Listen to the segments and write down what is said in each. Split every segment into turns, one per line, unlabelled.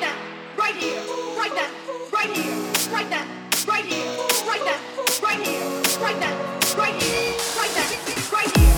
Zeit und gucken, wo's geht, anstehen.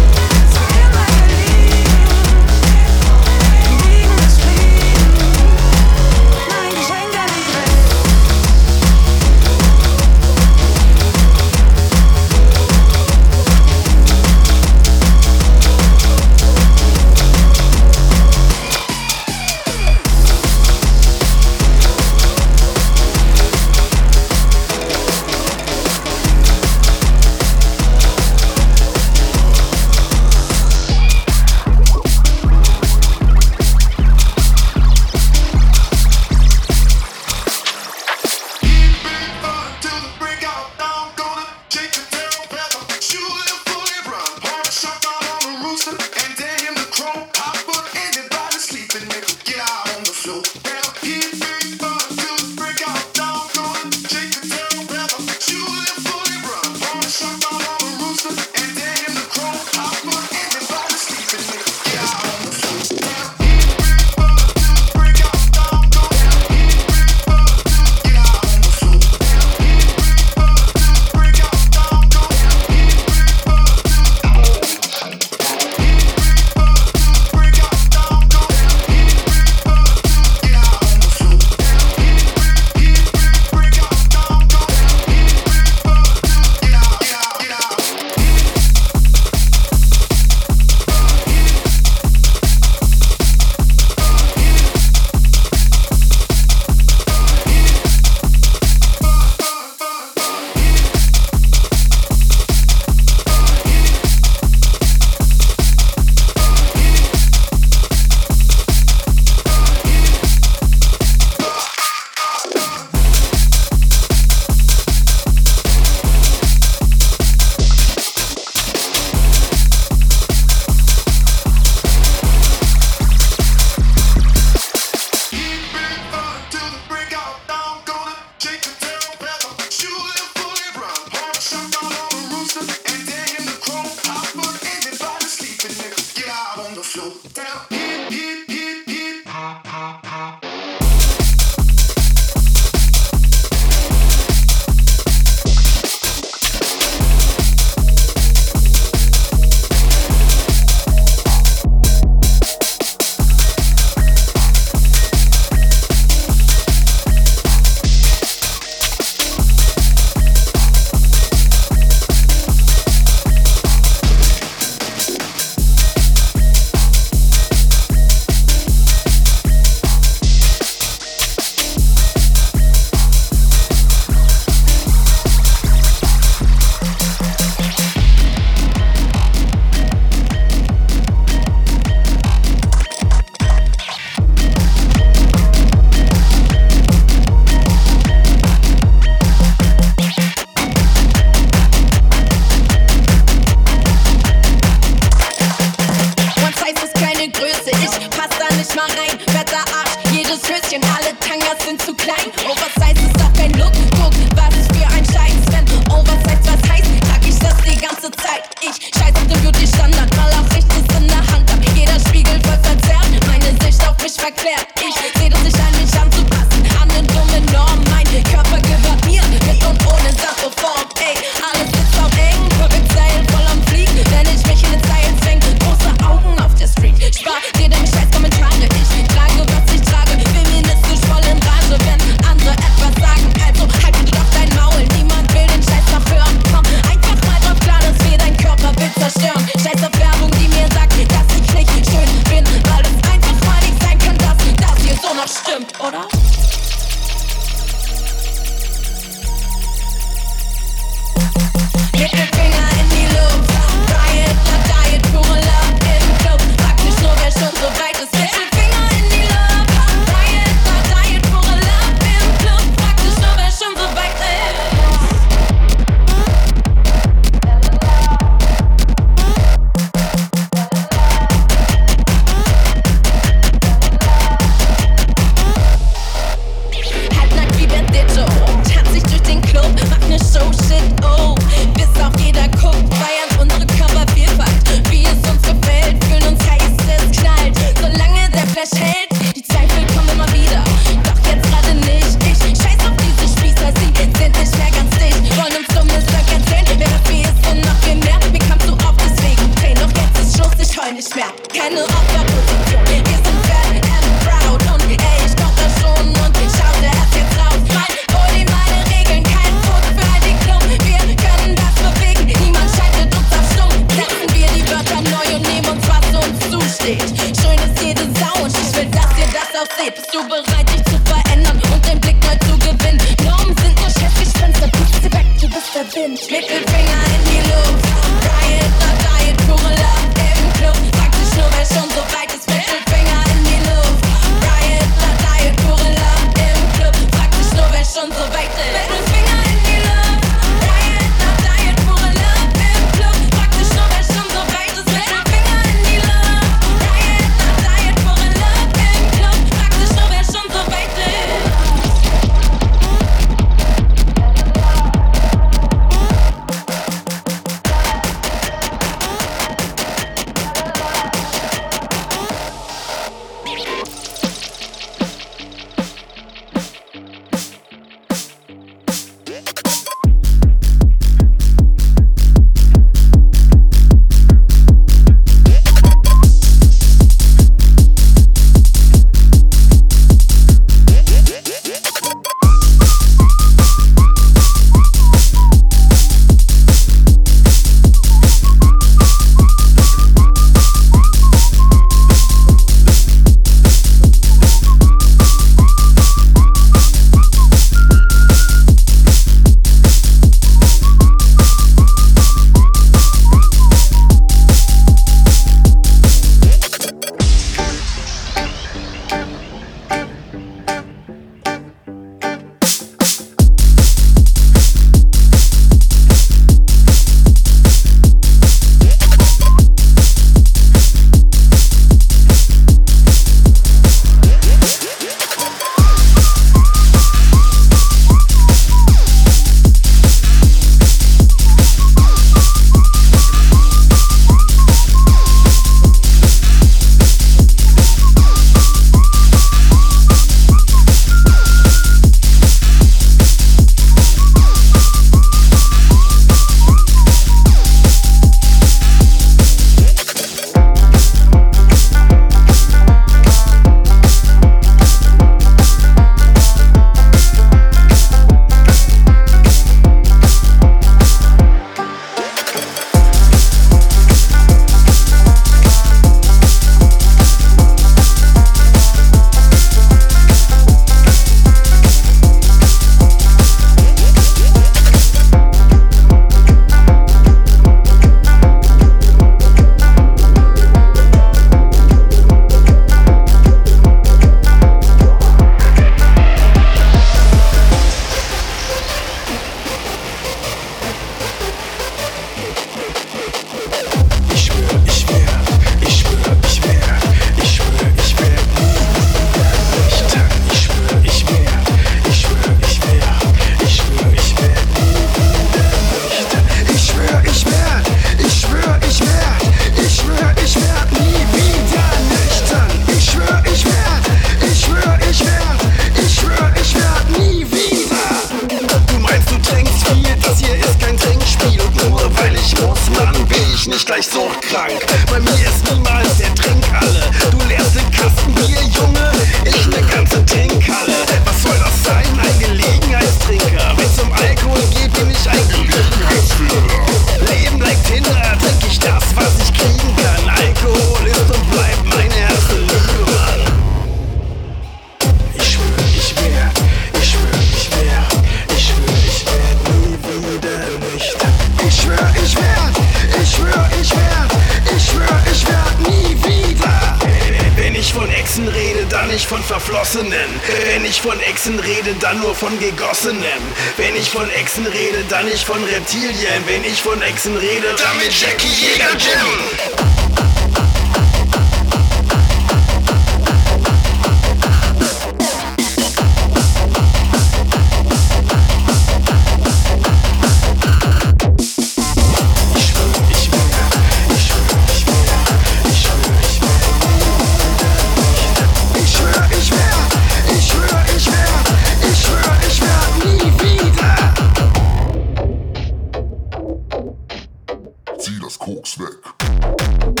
zieh das Koks weg.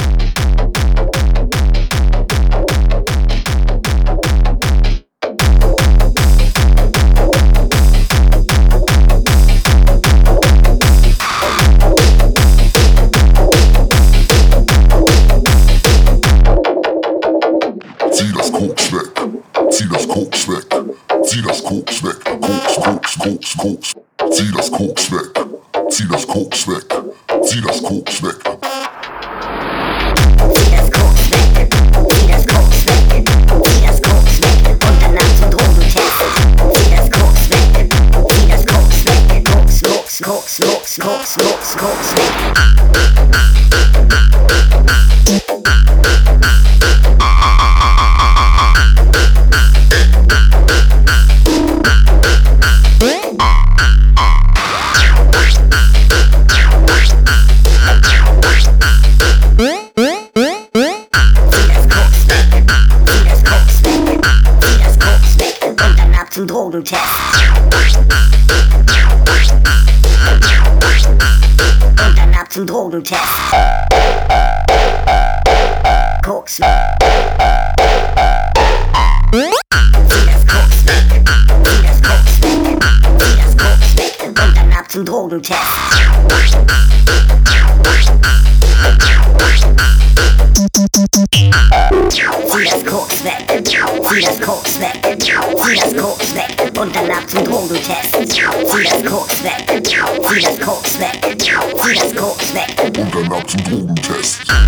Koks weg, zieh das Koks weg
und danach zum Drogentest. Zieh das Koks weg, zieh das Koks weg, zieh das Koks weg und danach zum Drogentest.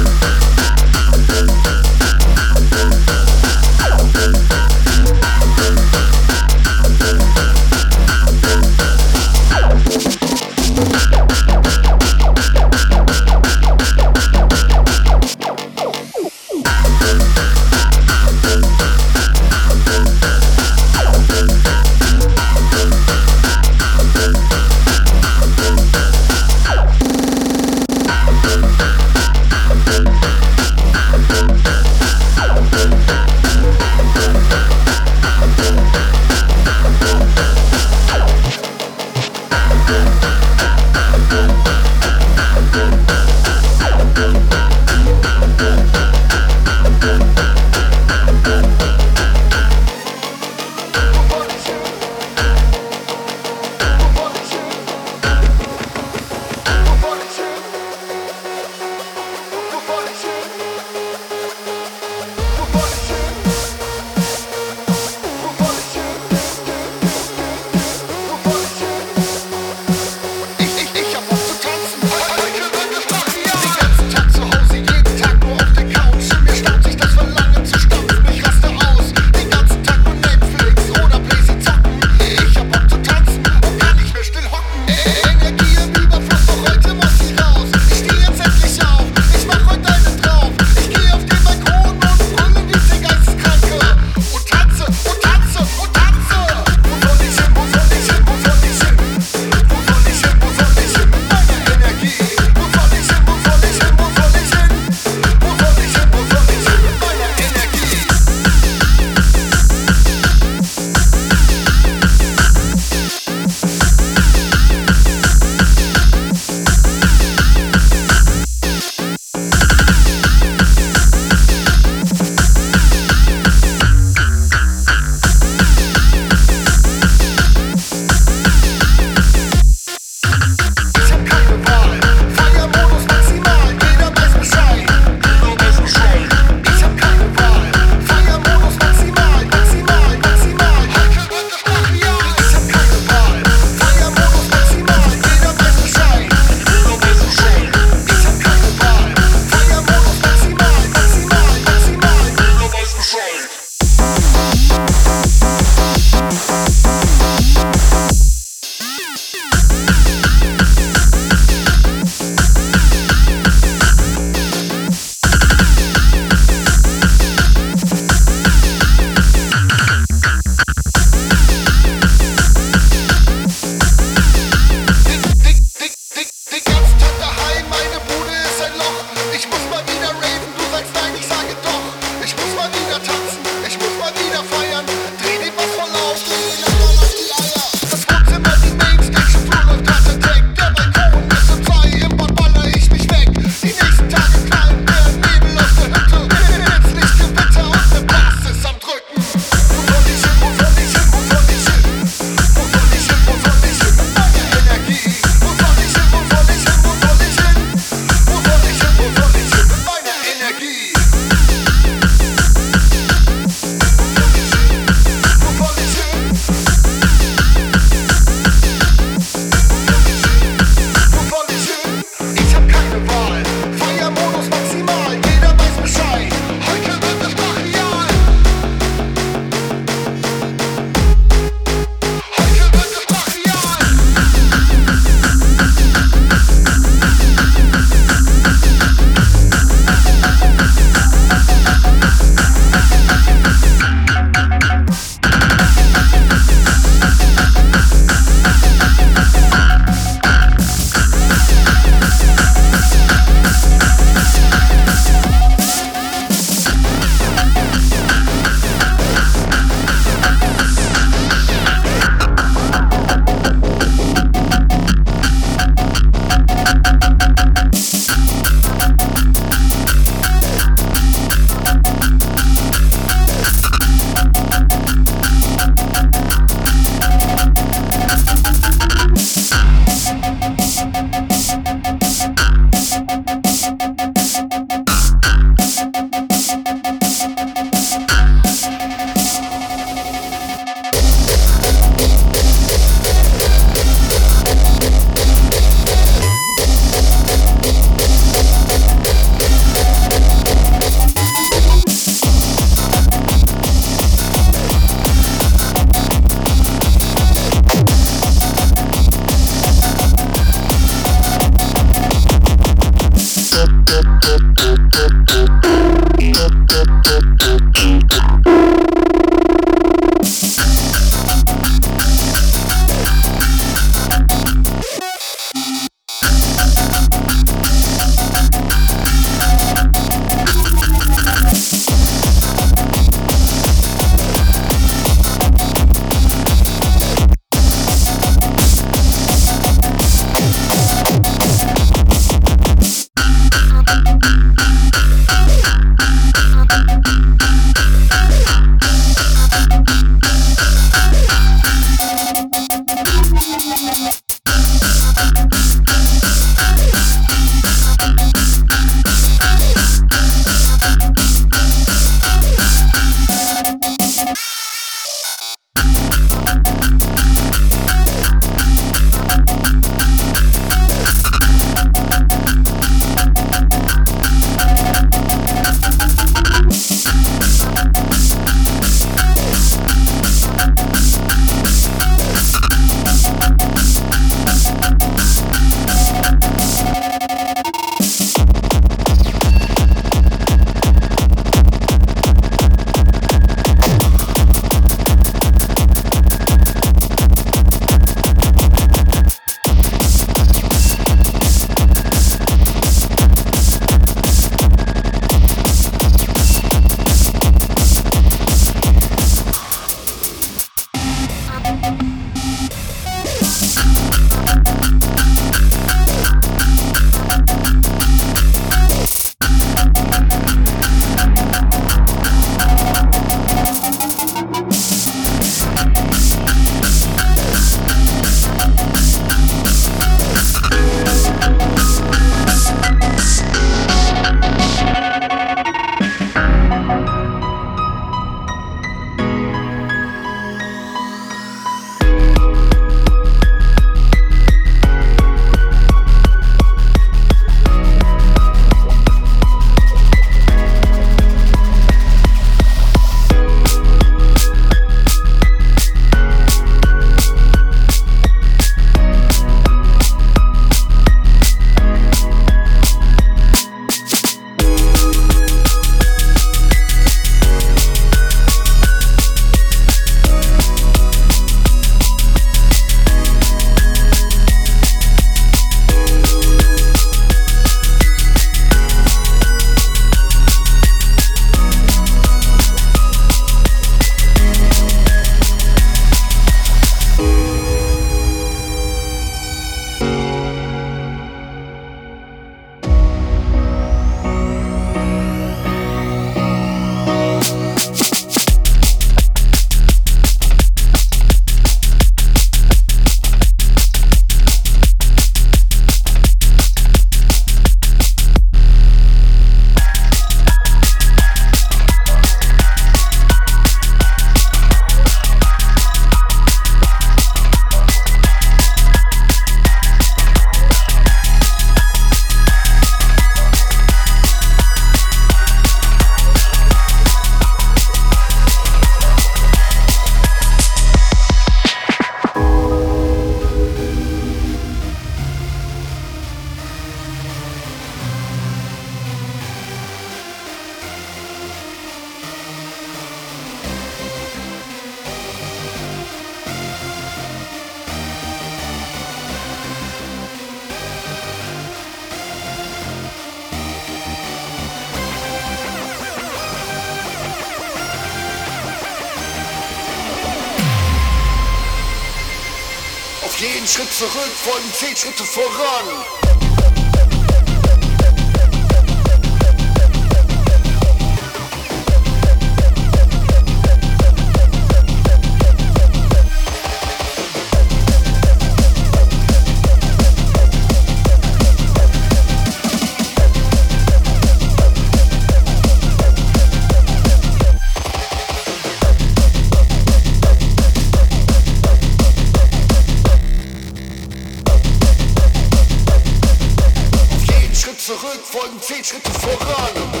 zurück, folgen zehn Schritte voran.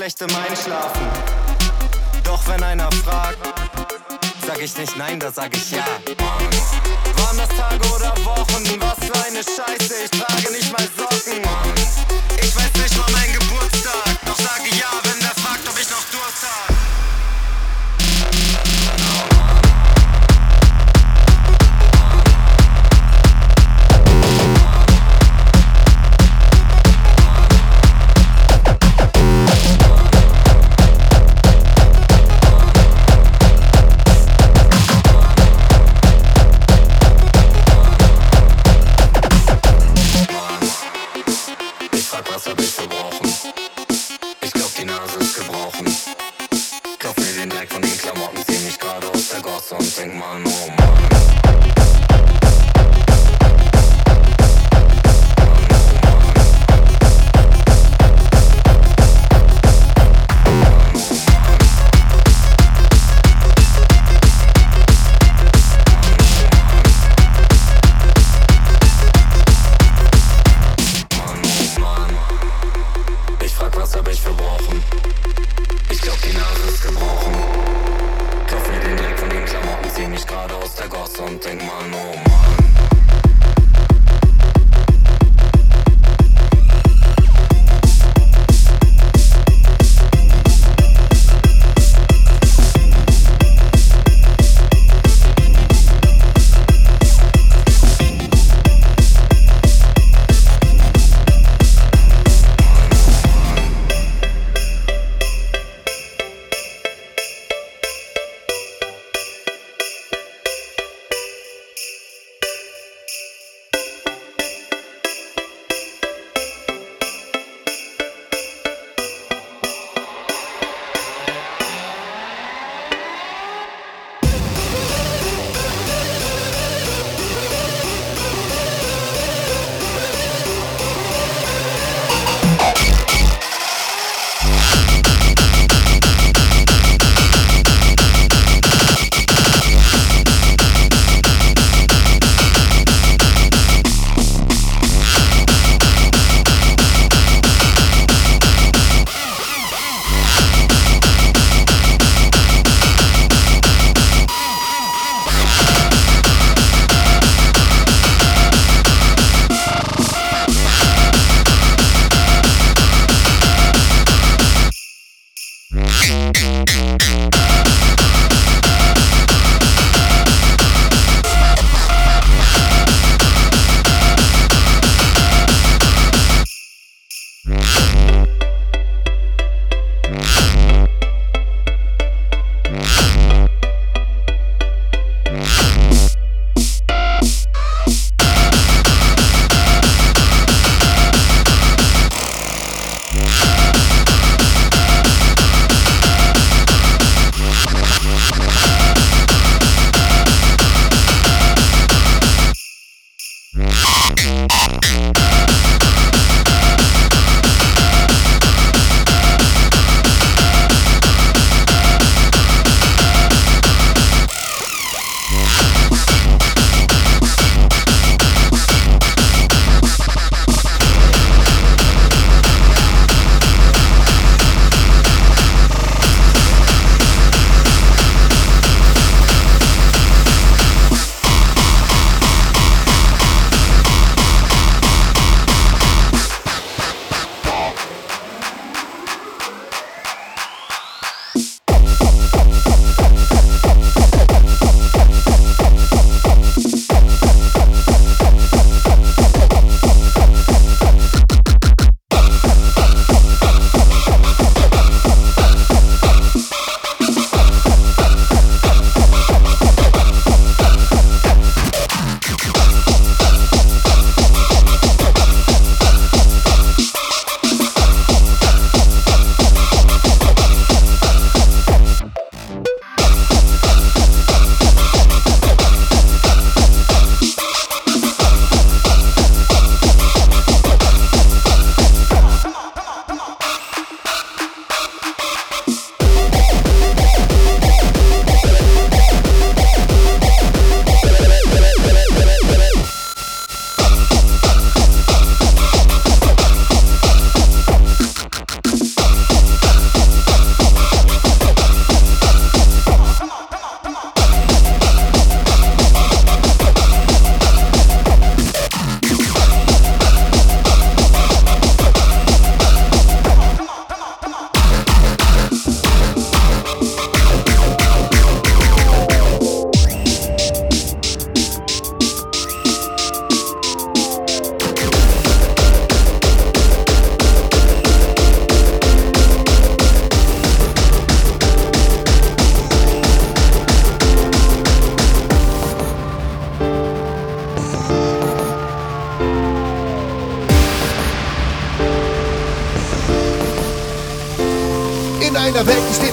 Wachsein und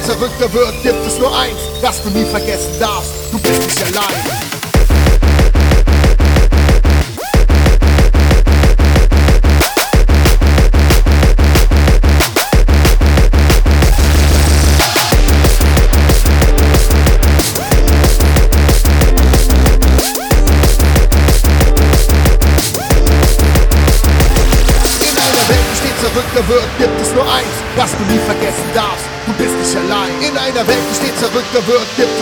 verrückter wird, gibt es nur eins, das du nie
vergessen darfst. Du bist nicht allein.
The world.